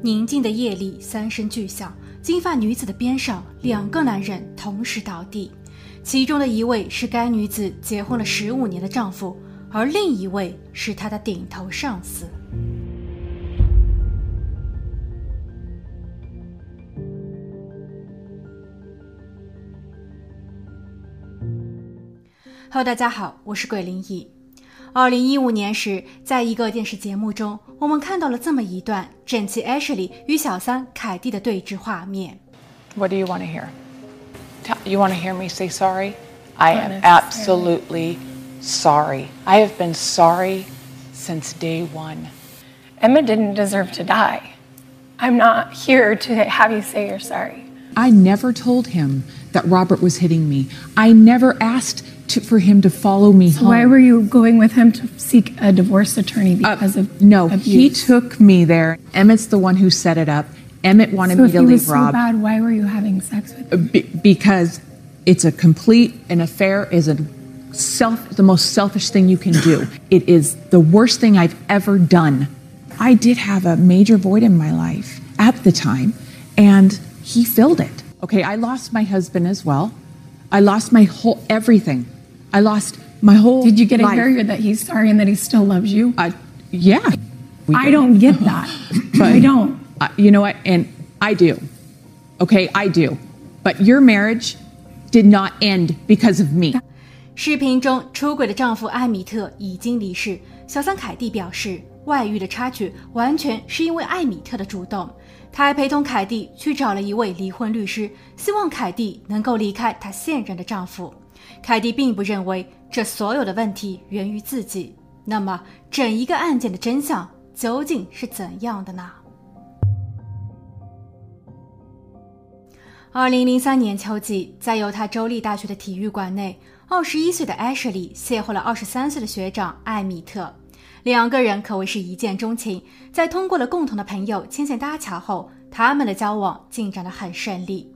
宁静的夜里，三声巨响，金发女子的边上，两个男人同时倒地，其中的一位是该女子结婚了十五年的丈夫，而另一位是她的顶头上司。Hello，大家好，我是鬼灵异。二零一五年时，在一个电视节目中，我们看到了这么一段整齐 Ashley 与小三凯蒂的对峙画面。What do you want to hear? You want to hear me say sorry? I am absolutely sorry. I have been sorry since day one. Emma didn't deserve to die. I'm not here to have you say you're sorry. I never told him that Robert was hitting me. I never asked to, for him to follow me so home. Why were you going with him to seek a divorce attorney uh, because uh, of no? Abuse? He took me there. Emmett's the one who set it up. Emmett wanted so me to leave was Rob. So bad. Why were you having sex with him? Be, because it's a complete an affair is a self the most selfish thing you can do. it is the worst thing I've ever done. I did have a major void in my life at the time, and he filled it. Okay, I lost my husband as well. I lost my whole everything. I lost my whole. Did you get life. to hear that he's sorry and that he still loves you? Uh, yeah. I don't get that. but, I don't. Uh, you know what? And I do. Okay, I do. But your marriage did not end because of me. 视频中出轨的丈夫艾米特已经离世。小三凯蒂表示，外遇的插曲完全是因为艾米特的主动。他还陪同凯蒂去找了一位离婚律师，希望凯蒂能够离开她现任的丈夫。凯蒂并不认为这所有的问题源于自己。那么，整一个案件的真相究竟是怎样的呢？二零零三年秋季，在犹他州立大学的体育馆内，二十一岁的艾什莉邂逅了二十三岁的学长艾米特，两个人可谓是一见钟情。在通过了共同的朋友牵线搭桥后，他们的交往进展得很顺利。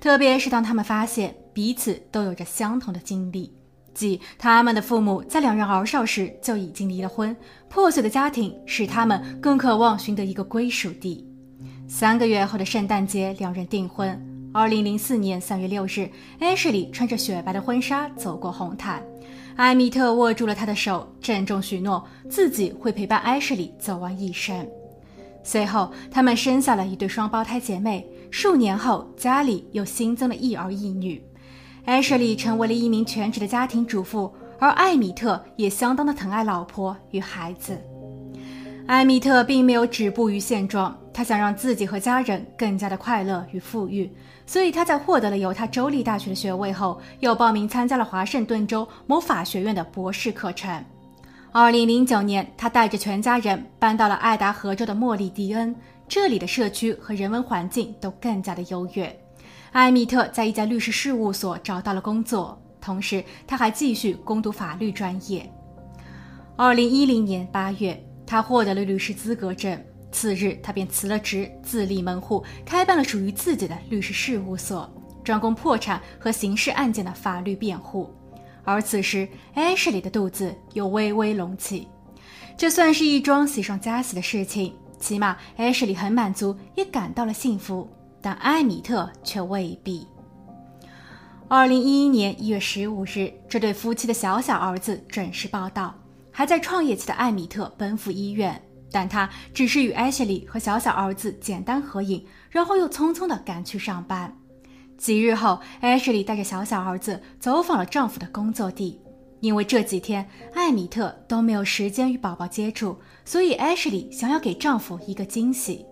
特别是当他们发现彼此都有着相同的经历，即他们的父母在两人儿少时就已经离了婚，破碎的家庭使他们更渴望寻得一个归属地。三个月后的圣诞节，两人订婚。二零零四年三月六日，艾什莉穿着雪白的婚纱走过红毯，艾米特握住了她的手，郑重许诺自己会陪伴艾什莉走完一生。随后，他们生下了一对双胞胎姐妹。数年后，家里又新增了一儿一女。艾舍莉成为了一名全职的家庭主妇，而艾米特也相当的疼爱老婆与孩子。艾米特并没有止步于现状，他想让自己和家人更加的快乐与富裕，所以他在获得了犹他州立大学的学位后，又报名参加了华盛顿州某法学院的博士课程。二零零九年，他带着全家人搬到了爱达荷州的莫利迪恩。这里的社区和人文环境都更加的优越。艾米特在一家律师事务所找到了工作，同时他还继续攻读法律专业。二零一零年八月，他获得了律师资格证，次日他便辞了职，自立门户，开办了属于自己的律师事务所，专攻破产和刑事案件的法律辩护。而此时，艾什莉的肚子又微微隆起，这算是一桩喜上加喜的事情。起码艾什莉很满足，也感到了幸福，但艾米特却未必。二零一一年一月十五日，这对夫妻的小小儿子准时报道。还在创业期的艾米特奔赴医院，但他只是与艾什莉和小小儿子简单合影，然后又匆匆地赶去上班。几日后，，Ashley 带着小小儿子走访了丈夫的工作地。因为这几天艾米特都没有时间与宝宝接触，所以 Ashley 想要给丈夫一个惊喜。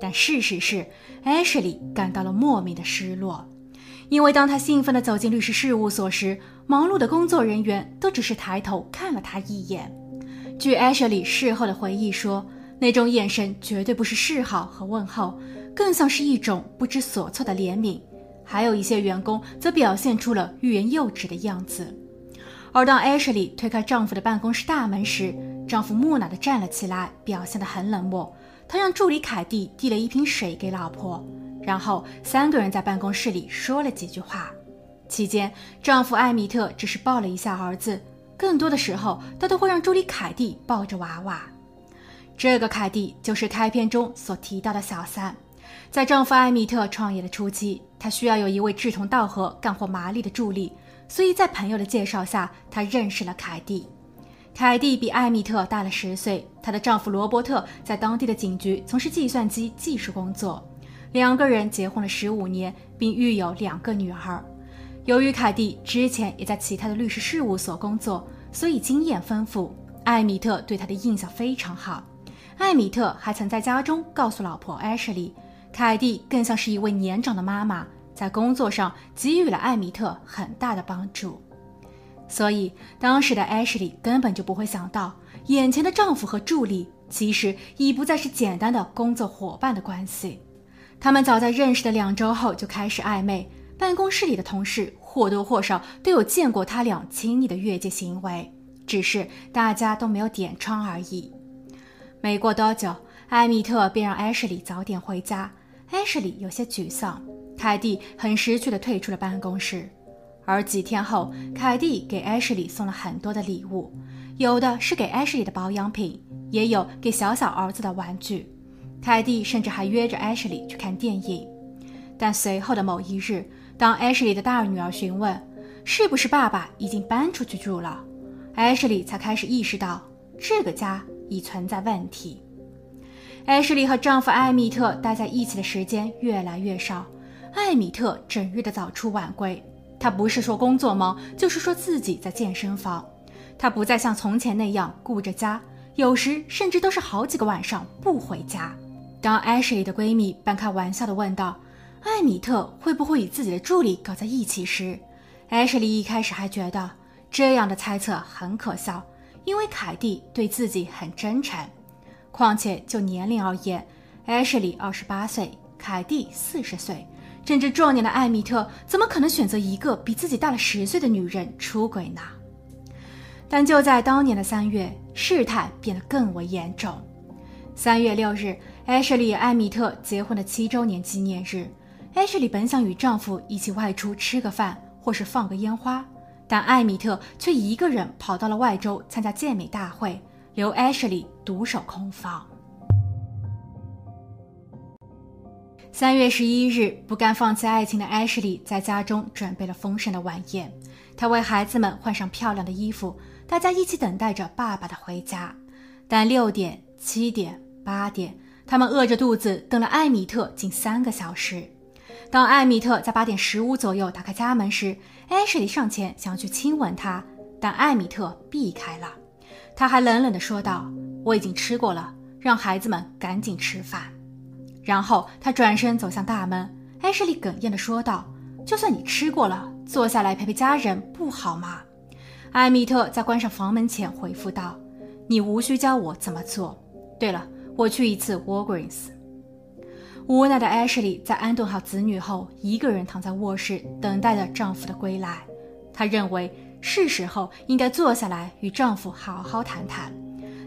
但事实是，，Ashley 感到了莫名的失落，因为当她兴奋地走进律师事务所时，忙碌的工作人员都只是抬头看了她一眼。据 Ashley 事后的回忆说，那种眼神绝对不是示好和问候，更像是一种不知所措的怜悯。还有一些员工则表现出了欲言又止的样子。而当艾什莉推开丈夫的办公室大门时，丈夫木讷地站了起来，表现得很冷漠。他让助理凯蒂递了一瓶水给老婆，然后三个人在办公室里说了几句话。期间，丈夫艾米特只是抱了一下儿子，更多的时候他都会让助理凯蒂抱着娃娃。这个凯蒂就是开篇中所提到的小三。在丈夫艾米特创业的初期，她需要有一位志同道合、干活麻利的助理，所以在朋友的介绍下，她认识了凯蒂。凯蒂比艾米特大了十岁，她的丈夫罗伯特在当地的警局从事计算机技术工作。两个人结婚了十五年，并育有两个女儿。由于凯蒂之前也在其他的律师事务所工作，所以经验丰富。艾米特对她的印象非常好。艾米特还曾在家中告诉老婆 Ashley。凯蒂更像是一位年长的妈妈，在工作上给予了艾米特很大的帮助，所以当时的艾什莉根本就不会想到，眼前的丈夫和助理其实已不再是简单的工作伙伴的关系。他们早在认识的两周后就开始暧昧，办公室里的同事或多或少都有见过他俩亲昵的越界行为，只是大家都没有点窗而已。没过多久，艾米特便让艾什莉早点回家。Ashley 有些沮丧，凯蒂很识趣地退出了办公室。而几天后，凯蒂给 Ashley 送了很多的礼物，有的是给 Ashley 的保养品，也有给小小儿子的玩具。凯蒂甚至还约着 Ashley 去看电影。但随后的某一日，当 Ashley 的大女儿询问是不是爸爸已经搬出去住了，，Ashley 才开始意识到这个家已存在问题。艾什莉和丈夫艾米特待在一起的时间越来越少，艾米特整日的早出晚归。他不是说工作忙，就是说自己在健身房。他不再像从前那样顾着家，有时甚至都是好几个晚上不回家。当艾什莉的闺蜜半开玩笑的问道：“艾米特会不会与自己的助理搞在一起？”时，艾什莉一开始还觉得这样的猜测很可笑，因为凯蒂对自己很真诚。况且就年龄而言，艾什莉二十八岁，凯蒂四十岁，正值壮年的艾米特怎么可能选择一个比自己大了十岁的女人出轨呢？但就在当年的三月，事态变得更为严重。三月六日，艾什莉与艾米特结婚的七周年纪念日，，Ashley 本想与丈夫一起外出吃个饭或是放个烟花，但艾米特却一个人跑到了外州参加健美大会。留艾什莉独守空房。三月十一日，不甘放弃爱情的艾什莉在家中准备了丰盛的晚宴，她为孩子们换上漂亮的衣服，大家一起等待着爸爸的回家。但六点、七点、八点，他们饿着肚子等了艾米特近三个小时。当艾米特在八点十五左右打开家门时，艾什莉上前想去亲吻她，但艾米特避开了。他还冷冷地说道：“我已经吃过了，让孩子们赶紧吃饭。”然后他转身走向大门。艾什莉哽咽地说道：“就算你吃过了，坐下来陪陪家人不好吗？”艾米特在关上房门前回复道：“你无需教我怎么做。对了，我去一次 Walgreens。”无奈的艾什莉在安顿好子女后，一个人躺在卧室等待着丈夫的归来。她认为。是时候应该坐下来与丈夫好好谈谈。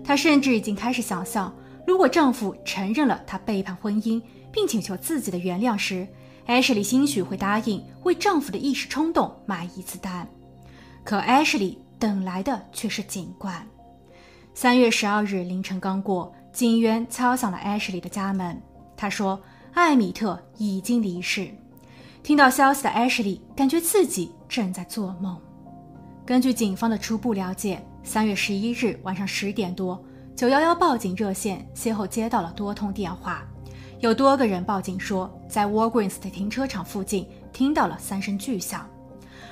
她甚至已经开始想象，如果丈夫承认了她背叛婚姻，并请求自己的原谅时，艾什莉兴许会答应为丈夫的一时冲动买一次单。可艾什莉等来的却是警官。三月十二日凌晨刚过，警员敲响了艾什莉的家门。他说：“艾米特已经离世。”听到消息的艾什莉感觉自己正在做梦。根据警方的初步了解，三月十一日晚上十点多，九幺幺报警热线先后接到了多通电话，有多个人报警说，在 Walgreens 的停车场附近听到了三声巨响。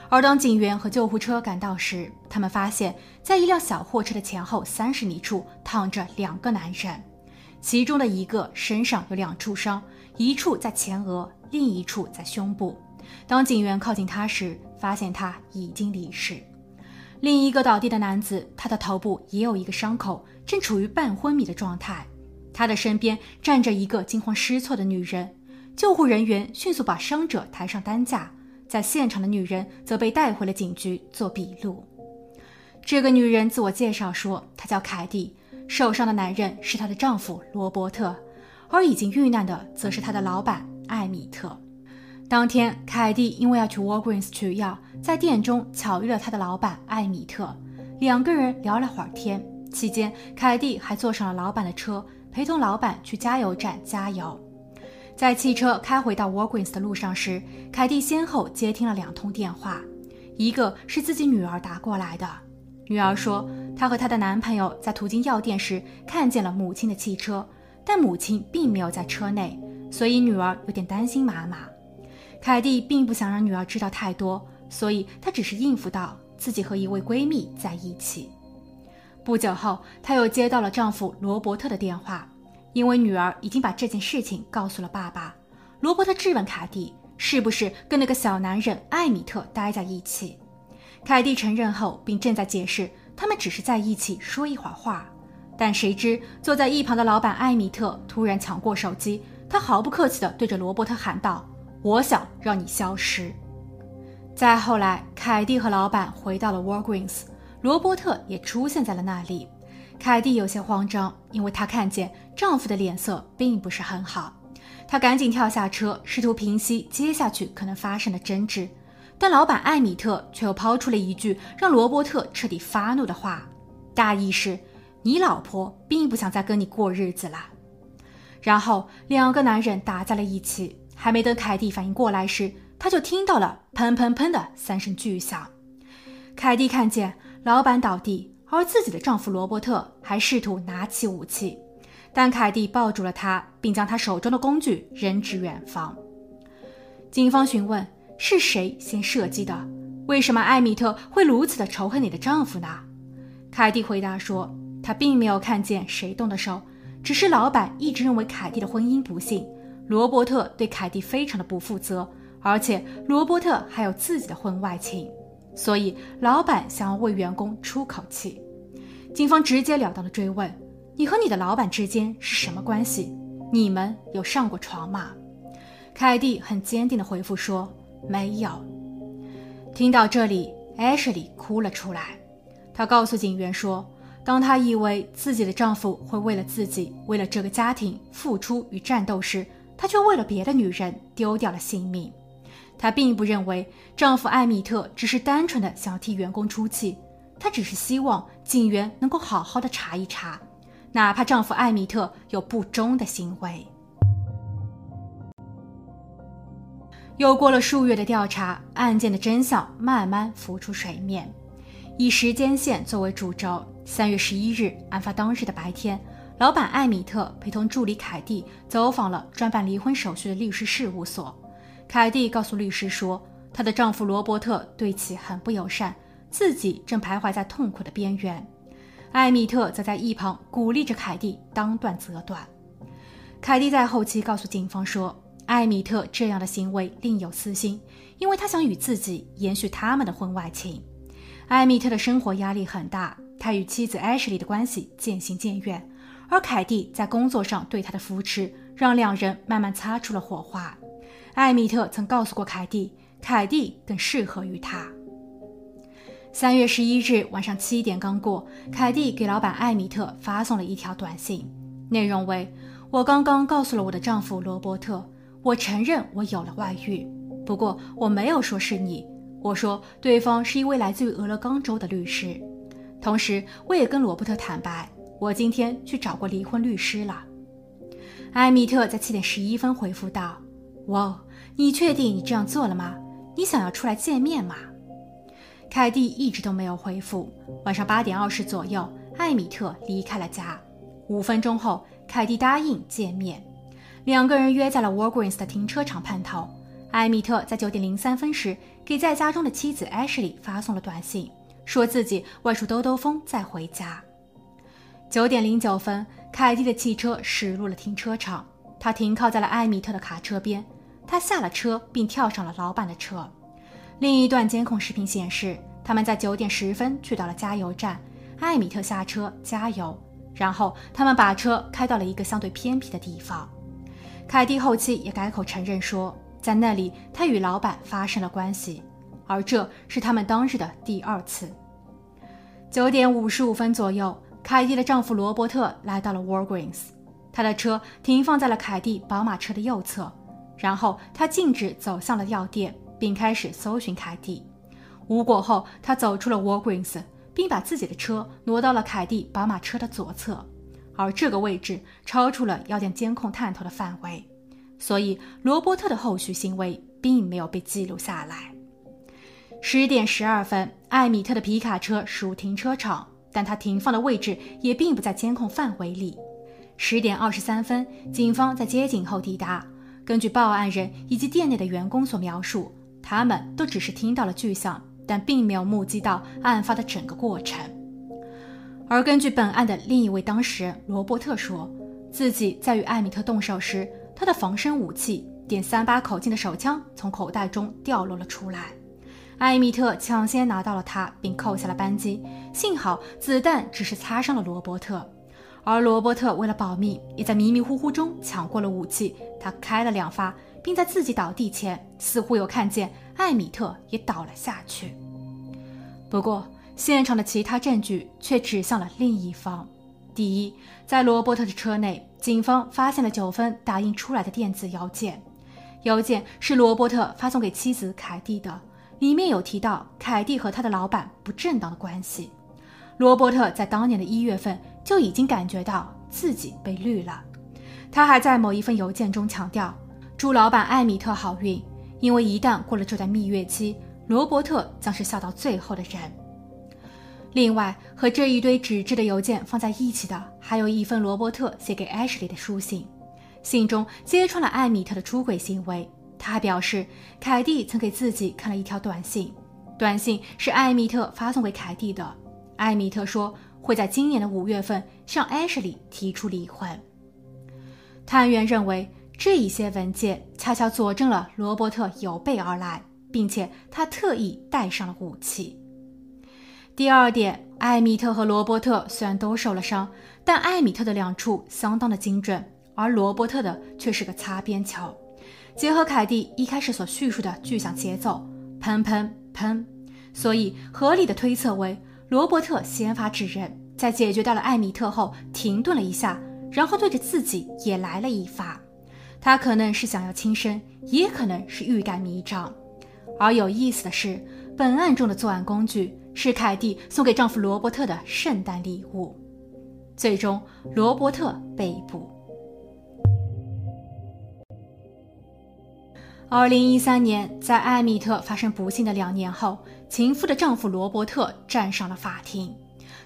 而当警员和救护车赶到时，他们发现，在一辆小货车的前后三十米处躺着两个男人，其中的一个身上有两处伤，一处在前额，另一处在胸部。当警员靠近他时，发现他已经离世。另一个倒地的男子，他的头部也有一个伤口，正处于半昏迷的状态。他的身边站着一个惊慌失措的女人。救护人员迅速把伤者抬上担架，在现场的女人则被带回了警局做笔录。这个女人自我介绍说，她叫凯蒂，受伤的男人是她的丈夫罗伯特，而已经遇难的则是她的老板艾米特。当天，凯蒂因为要去 Walgreens 取药，在店中巧遇了他的老板艾米特，两个人聊了会儿天。期间，凯蒂还坐上了老板的车，陪同老板去加油站加油。在汽车开回到 Walgreens 的路上时，凯蒂先后接听了两通电话，一个是自己女儿打过来的。女儿说，她和她的男朋友在途经药店时看见了母亲的汽车，但母亲并没有在车内，所以女儿有点担心妈妈。凯蒂并不想让女儿知道太多，所以她只是应付道自己和一位闺蜜在一起。不久后，她又接到了丈夫罗伯特的电话。因为女儿已经把这件事情告诉了爸爸，罗伯特质问凯蒂是不是跟那个小男人艾米特待在一起。凯蒂承认后，并正在解释他们只是在一起说一会儿话。但谁知坐在一旁的老板艾米特突然抢过手机，他毫不客气地对着罗伯特喊道：“我想让你消失。”再后来，凯蒂和老板回到了 Walgreens，罗伯特也出现在了那里。凯蒂有些慌张，因为她看见丈夫的脸色并不是很好。她赶紧跳下车，试图平息接下去可能发生的争执。但老板艾米特却又抛出了一句让罗伯特彻底发怒的话，大意是：“你老婆并不想再跟你过日子了。”然后两个男人打在了一起。还没等凯蒂反应过来时，他就听到了砰砰砰的三声巨响。凯蒂看见老板倒地。而自己的丈夫罗伯特还试图拿起武器，但凯蒂抱住了他，并将他手中的工具扔至远方。警方询问是谁先射击的，为什么艾米特会如此的仇恨你的丈夫呢？凯蒂回答说，他并没有看见谁动的手，只是老板一直认为凯蒂的婚姻不幸，罗伯特对凯蒂非常的不负责，而且罗伯特还有自己的婚外情。所以，老板想要为员工出口气。警方直截了当的追问：“你和你的老板之间是什么关系？你们有上过床吗？”凯蒂很坚定的回复说：“没有。”听到这里，，Ashley 哭了出来。她告诉警员说：“当她以为自己的丈夫会为了自己、为了这个家庭付出与战斗时，她却为了别的女人丢掉了性命。”她并不认为丈夫艾米特只是单纯的想要替员工出气，她只是希望警员能够好好的查一查，哪怕丈夫艾米特有不忠的行为。又过了数月的调查，案件的真相慢慢浮出水面。以时间线作为主轴，三月十一日，案发当日的白天，老板艾米特陪同助理凯蒂走访了专办离婚手续的律师事务所。凯蒂告诉律师说，她的丈夫罗伯特对其很不友善，自己正徘徊在痛苦的边缘。艾米特则在一旁鼓励着凯蒂当断则断。凯蒂在后期告诉警方说，艾米特这样的行为另有私心，因为他想与自己延续他们的婚外情。艾米特的生活压力很大，他与妻子艾什莉的关系渐行渐远，而凯蒂在工作上对他的扶持，让两人慢慢擦出了火花。艾米特曾告诉过凯蒂，凯蒂更适合于他。三月十一日晚上七点刚过，凯蒂给老板艾米特发送了一条短信，内容为：“我刚刚告诉了我的丈夫罗伯特，我承认我有了外遇，不过我没有说是你，我说对方是一位来自于俄勒冈州的律师。同时，我也跟罗伯特坦白，我今天去找过离婚律师了。”艾米特在七点十一分回复道：“哇。”你确定你这样做了吗？你想要出来见面吗？凯蒂一直都没有回复。晚上八点二十左右，艾米特离开了家。五分钟后，凯蒂答应见面，两个人约在了 Walgreens 的停车场碰头。艾米特在九点零三分时给在家中的妻子 Ashley 发送了短信，说自己外出兜兜风再回家。九点零九分，凯蒂的汽车驶入了停车场，他停靠在了艾米特的卡车边。他下了车，并跳上了老板的车。另一段监控视频显示，他们在九点十分去到了加油站。艾米特下车加油，然后他们把车开到了一个相对偏僻的地方。凯蒂后期也改口承认说，在那里他与老板发生了关系，而这是他们当日的第二次。九点五十五分左右，凯蒂的丈夫罗伯特来到了 Walgreens，他的车停放在了凯蒂宝马车的右侧。然后他径直走向了药店，并开始搜寻凯蒂。无果后，他走出了 Walgreens，并把自己的车挪到了凯蒂宝马车的左侧，而这个位置超出了药店监控探头的范围，所以罗伯特的后续行为并没有被记录下来。十点十二分，艾米特的皮卡车驶入停车场，但他停放的位置也并不在监控范围里。十点二十三分，警方在接警后抵达。根据报案人以及店内的员工所描述，他们都只是听到了巨响，但并没有目击到案发的整个过程。而根据本案的另一位当事人罗伯特说，自己在与艾米特动手时，他的防身武器点三八口径的手枪从口袋中掉落了出来。艾米特抢先拿到了它，并扣下了扳机。幸好子弹只是擦伤了罗伯特，而罗伯特为了保命，也在迷迷糊糊中抢过了武器。他开了两发，并在自己倒地前，似乎有看见艾米特也倒了下去。不过，现场的其他证据却指向了另一方。第一，在罗伯特的车内，警方发现了九份打印出来的电子邮件，邮件是罗伯特发送给妻子凯蒂的。里面有提到凯蒂和他的老板不正当的关系。罗伯特在当年的一月份就已经感觉到自己被绿了。他还在某一份邮件中强调，祝老板艾米特好运，因为一旦过了这段蜜月期，罗伯特将是笑到最后的人。另外，和这一堆纸质的邮件放在一起的，还有一份罗伯特写给艾什莉的书信，信中揭穿了艾米特的出轨行为。他还表示，凯蒂曾给自己看了一条短信，短信是艾米特发送给凯蒂的。艾米特说会在今年的五月份向艾什莉提出离婚。探员认为，这一些文件恰巧佐证了罗伯特有备而来，并且他特意带上了武器。第二点，艾米特和罗伯特虽然都受了伤，但艾米特的两处相当的精准，而罗伯特的却是个擦边球。结合凯蒂一开始所叙述的巨响节奏，砰砰砰，所以合理的推测为罗伯特先发制人，在解决掉了艾米特后停顿了一下，然后对着自己也来了一发。他可能是想要轻生，也可能是欲盖弥彰。而有意思的是，本案中的作案工具是凯蒂送给丈夫罗伯特的圣诞礼物。最终，罗伯特被捕。二零一三年，在艾米特发生不幸的两年后，情妇的丈夫罗伯特站上了法庭。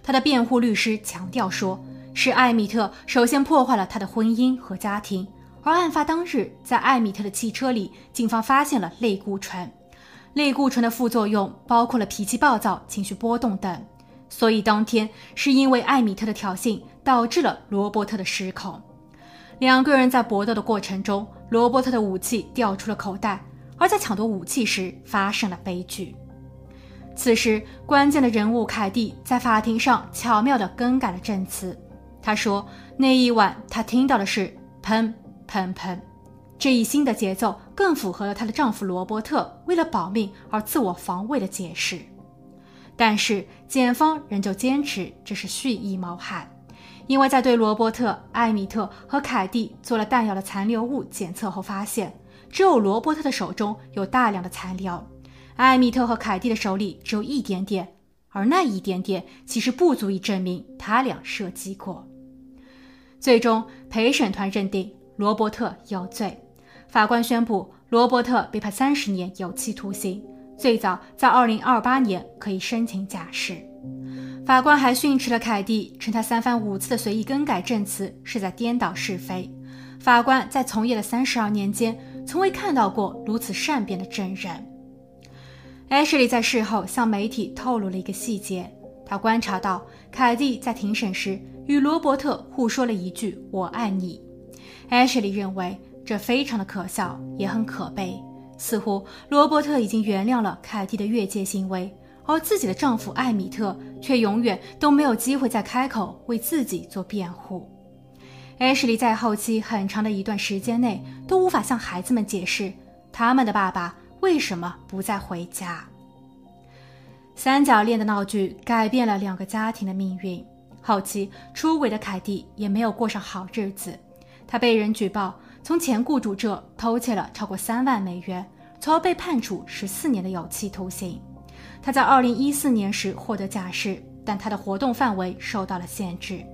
他的辩护律师强调说，是艾米特首先破坏了他的婚姻和家庭。而案发当日，在艾米特的汽车里，警方发现了类固醇。类固醇的副作用包括了脾气暴躁、情绪波动等。所以当天是因为艾米特的挑衅，导致了罗伯特的失控。两个人在搏斗的过程中。罗伯特的武器掉出了口袋，而在抢夺武器时发生了悲剧。此时，关键的人物凯蒂在法庭上巧妙地更改了证词。他说，那一晚他听到的是砰砰砰，这一新的节奏更符合了她的丈夫罗伯特为了保命而自我防卫的解释。但是，检方仍旧坚持这是蓄意谋害。因为在对罗伯特、艾米特和凯蒂做了弹药的残留物检测后，发现只有罗伯特的手中有大量的残留，艾米特和凯蒂的手里只有一点点，而那一点点其实不足以证明他俩射击过。最终，陪审团认定罗伯特有罪，法官宣布罗伯特被判三十年有期徒刑，最早在二零二八年可以申请假释。法官还训斥了凯蒂，称他三番五次的随意更改证词是在颠倒是非。法官在从业的三十二年间，从未看到过如此善变的证人。Ashley 在事后向媒体透露了一个细节：他观察到凯蒂在庭审时与罗伯特互说了一句“我爱你”。Ashley 认为这非常的可笑，也很可悲，似乎罗伯特已经原谅了凯蒂的越界行为。而自己的丈夫艾米特却永远都没有机会再开口为自己做辩护。艾什莉在后期很长的一段时间内都无法向孩子们解释他们的爸爸为什么不再回家。三角恋的闹剧改变了两个家庭的命运。后期出轨的凯蒂也没有过上好日子，她被人举报从前雇主这偷窃了超过三万美元，从而被判处十四年的有期徒刑。他在二零一四年时获得假释，但他的活动范围受到了限制。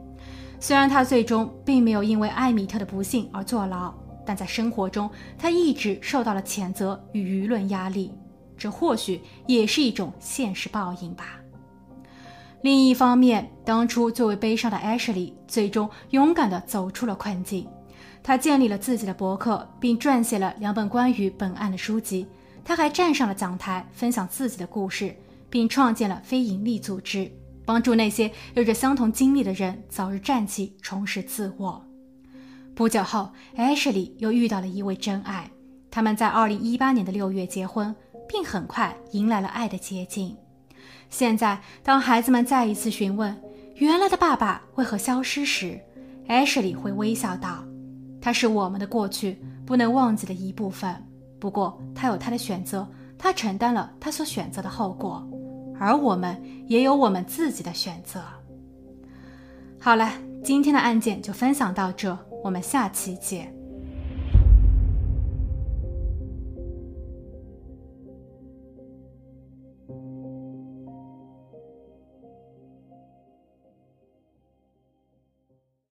虽然他最终并没有因为艾米特的不幸而坐牢，但在生活中他一直受到了谴责与舆论压力，这或许也是一种现实报应吧。另一方面，当初最为悲伤的 Ashley 最终勇敢地走出了困境。他建立了自己的博客，并撰写了两本关于本案的书籍。他还站上了讲台，分享自己的故事，并创建了非营利组织。帮助那些有着相同经历的人早日站起，重拾自我。不久后，Ashley 又遇到了一位真爱，他们在2018年的六月结婚，并很快迎来了爱的结晶。现在，当孩子们再一次询问原来的爸爸为何消失时，Ashley 会微笑道：“他是我们的过去，不能忘记的一部分。不过，他有他的选择，他承担了他所选择的后果。”而我们也有我们自己的选择。好了，今天的案件就分享到这，我们下期见。